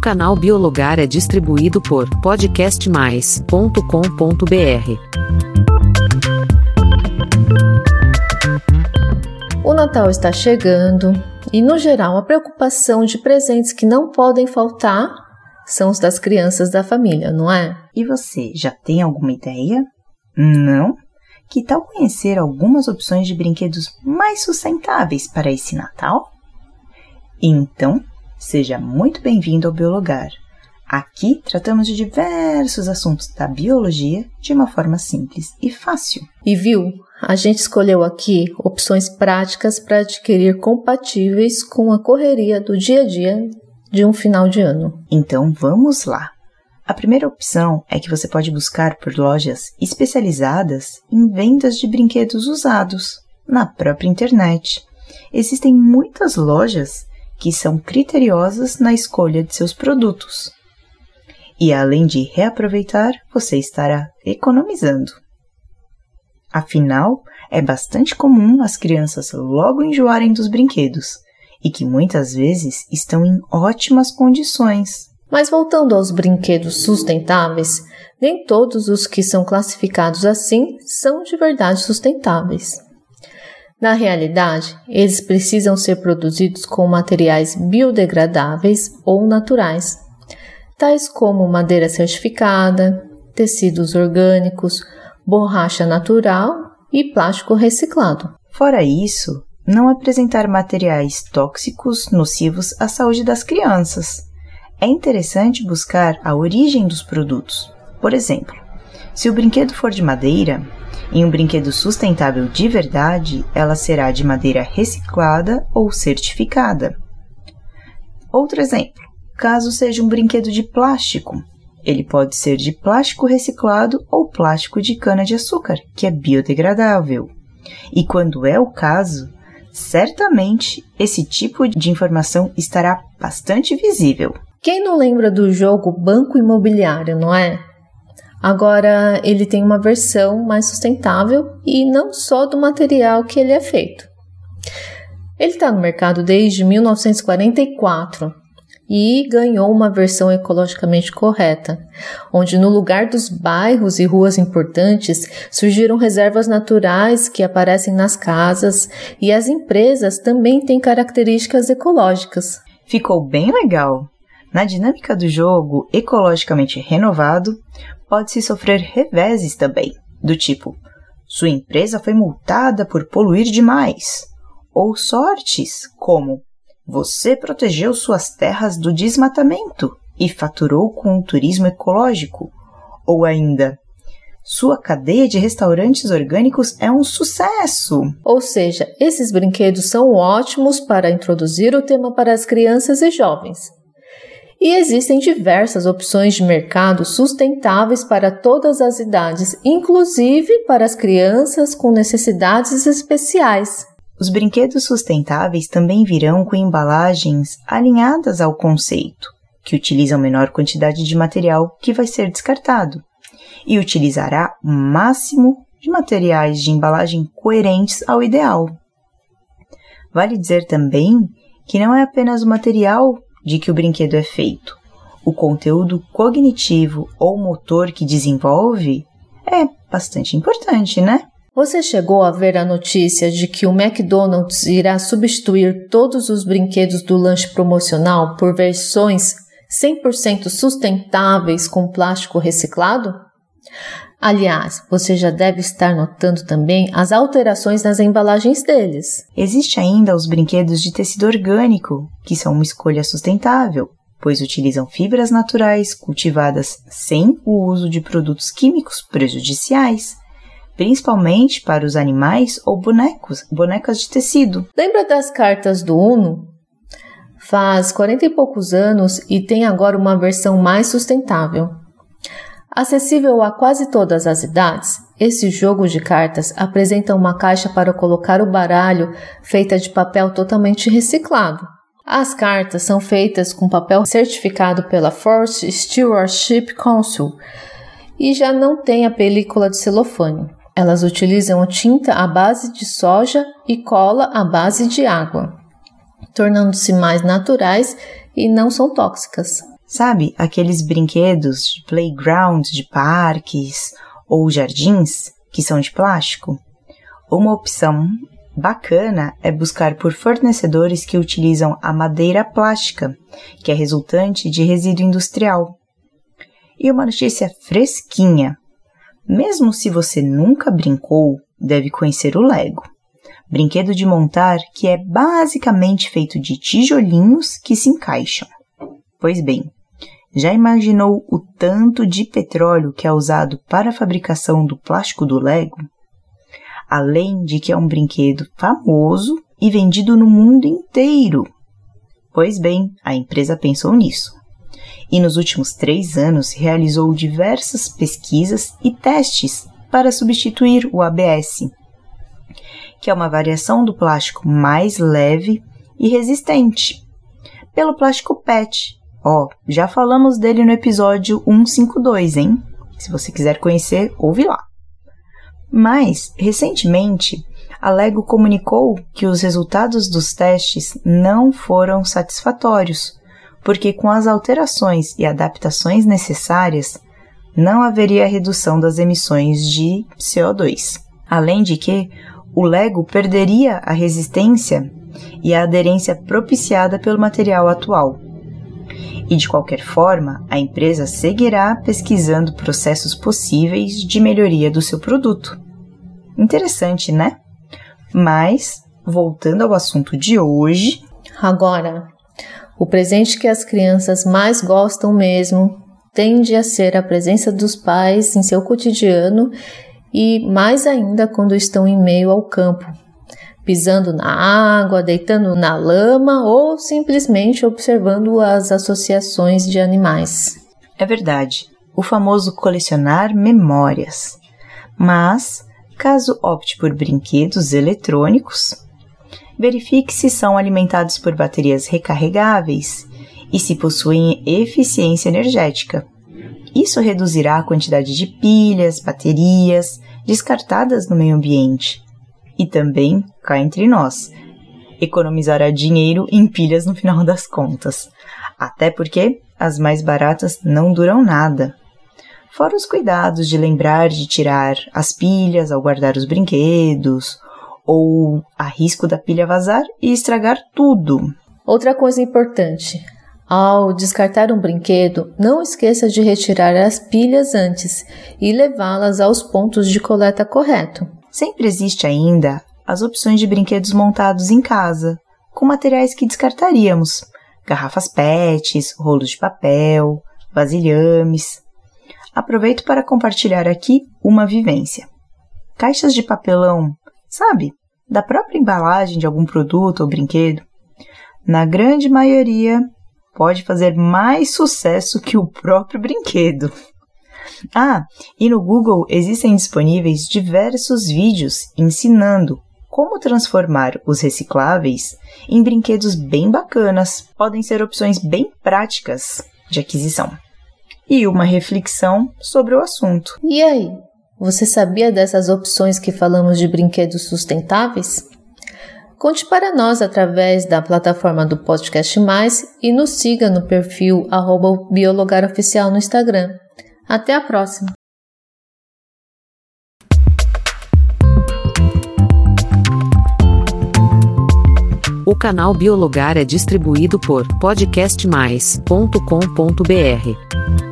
canal Biologar é distribuído por podcastmais.com.br. O Natal está chegando e, no geral, a preocupação de presentes que não podem faltar são os das crianças da família, não é? E você já tem alguma ideia? Não? Que tal conhecer algumas opções de brinquedos mais sustentáveis para esse Natal? Então, seja muito bem-vindo ao Biologar. Aqui tratamos de diversos assuntos da biologia de uma forma simples e fácil. E viu? A gente escolheu aqui opções práticas para adquirir compatíveis com a correria do dia a dia de um final de ano. Então vamos lá! A primeira opção é que você pode buscar por lojas especializadas em vendas de brinquedos usados na própria internet. Existem muitas lojas que são criteriosas na escolha de seus produtos. E além de reaproveitar, você estará economizando. Afinal, é bastante comum as crianças logo enjoarem dos brinquedos e que muitas vezes estão em ótimas condições mas voltando aos brinquedos sustentáveis, nem todos os que são classificados assim são de verdade sustentáveis. Na realidade, eles precisam ser produzidos com materiais biodegradáveis ou naturais, tais como madeira certificada, tecidos orgânicos, borracha natural e plástico reciclado. Fora isso, não apresentar materiais tóxicos nocivos à saúde das crianças é interessante buscar a origem dos produtos. Por exemplo, se o brinquedo for de madeira, em um brinquedo sustentável de verdade, ela será de madeira reciclada ou certificada. Outro exemplo, caso seja um brinquedo de plástico, ele pode ser de plástico reciclado ou plástico de cana-de-açúcar, que é biodegradável. E quando é o caso, certamente esse tipo de informação estará bastante visível. Quem não lembra do jogo Banco Imobiliário, não é? Agora ele tem uma versão mais sustentável e não só do material que ele é feito. Ele está no mercado desde 1944 e ganhou uma versão ecologicamente correta, onde no lugar dos bairros e ruas importantes surgiram reservas naturais que aparecem nas casas e as empresas também têm características ecológicas. Ficou bem legal! Na dinâmica do jogo ecologicamente renovado, pode-se sofrer reveses também, do tipo: sua empresa foi multada por poluir demais, ou sortes como: você protegeu suas terras do desmatamento e faturou com o turismo ecológico, ou ainda sua cadeia de restaurantes orgânicos é um sucesso. Ou seja, esses brinquedos são ótimos para introduzir o tema para as crianças e jovens. E existem diversas opções de mercado sustentáveis para todas as idades, inclusive para as crianças com necessidades especiais. Os brinquedos sustentáveis também virão com embalagens alinhadas ao conceito, que utilizam menor quantidade de material que vai ser descartado, e utilizará o máximo de materiais de embalagem coerentes ao ideal. Vale dizer também que não é apenas o material de que o brinquedo é feito. O conteúdo cognitivo ou motor que desenvolve é bastante importante, né? Você chegou a ver a notícia de que o McDonald's irá substituir todos os brinquedos do lanche promocional por versões 100% sustentáveis com plástico reciclado? Aliás, você já deve estar notando também as alterações nas embalagens deles. Existe ainda os brinquedos de tecido orgânico, que são uma escolha sustentável, pois utilizam fibras naturais cultivadas sem o uso de produtos químicos prejudiciais, principalmente para os animais ou bonecos, bonecas de tecido. Lembra das cartas do Uno? Faz 40 e poucos anos e tem agora uma versão mais sustentável. Acessível a quase todas as idades, esse jogo de cartas apresenta uma caixa para colocar o baralho feita de papel totalmente reciclado. As cartas são feitas com papel certificado pela Forest Stewardship Council e já não tem a película de celofane. Elas utilizam tinta à base de soja e cola à base de água, tornando-se mais naturais e não são tóxicas. Sabe aqueles brinquedos de playground de parques ou jardins que são de plástico? Uma opção bacana é buscar por fornecedores que utilizam a madeira plástica, que é resultante de resíduo industrial. E uma notícia fresquinha: mesmo se você nunca brincou, deve conhecer o Lego. Brinquedo de montar que é basicamente feito de tijolinhos que se encaixam. Pois bem, já imaginou o tanto de petróleo que é usado para a fabricação do plástico do Lego? Além de que é um brinquedo famoso e vendido no mundo inteiro. Pois bem, a empresa pensou nisso. E nos últimos três anos realizou diversas pesquisas e testes para substituir o ABS, que é uma variação do plástico mais leve e resistente, pelo plástico PET, Ó, já falamos dele no episódio 152, hein? Se você quiser conhecer, ouve lá. Mas, recentemente, a Lego comunicou que os resultados dos testes não foram satisfatórios, porque com as alterações e adaptações necessárias, não haveria redução das emissões de CO2. Além de que, o Lego perderia a resistência e a aderência propiciada pelo material atual, e de qualquer forma, a empresa seguirá pesquisando processos possíveis de melhoria do seu produto. Interessante, né? Mas, voltando ao assunto de hoje. Agora, o presente que as crianças mais gostam mesmo tende a ser a presença dos pais em seu cotidiano e mais ainda quando estão em meio ao campo, pisando na água, deitando na lama ou simplesmente observando as associações de animais. É verdade, o famoso colecionar memórias. Mas, caso opte por brinquedos eletrônicos, verifique se são alimentados por baterias recarregáveis e se possuem eficiência energética. Isso reduzirá a quantidade de pilhas, baterias descartadas no meio ambiente e também, cá entre nós, economizará dinheiro em pilhas no final das contas. Até porque as mais baratas não duram nada. Fora os cuidados de lembrar de tirar as pilhas ao guardar os brinquedos, ou a risco da pilha vazar e estragar tudo. Outra coisa importante: ao descartar um brinquedo, não esqueça de retirar as pilhas antes e levá-las aos pontos de coleta correto. Sempre existe ainda as opções de brinquedos montados em casa, com materiais que descartaríamos: garrafas PETs, rolos de papel, vasilhames. Aproveito para compartilhar aqui uma vivência. Caixas de papelão, sabe? Da própria embalagem de algum produto ou brinquedo. Na grande maioria, pode fazer mais sucesso que o próprio brinquedo. Ah, e no Google existem disponíveis diversos vídeos ensinando como transformar os recicláveis em brinquedos bem bacanas. Podem ser opções bem práticas de aquisição. E uma reflexão sobre o assunto. E aí, você sabia dessas opções que falamos de brinquedos sustentáveis? Conte para nós através da plataforma do Podcast Mais e nos siga no perfil biologaroficial no Instagram. Até a próxima! O canal Biologar é distribuído por podcastmais.com.br.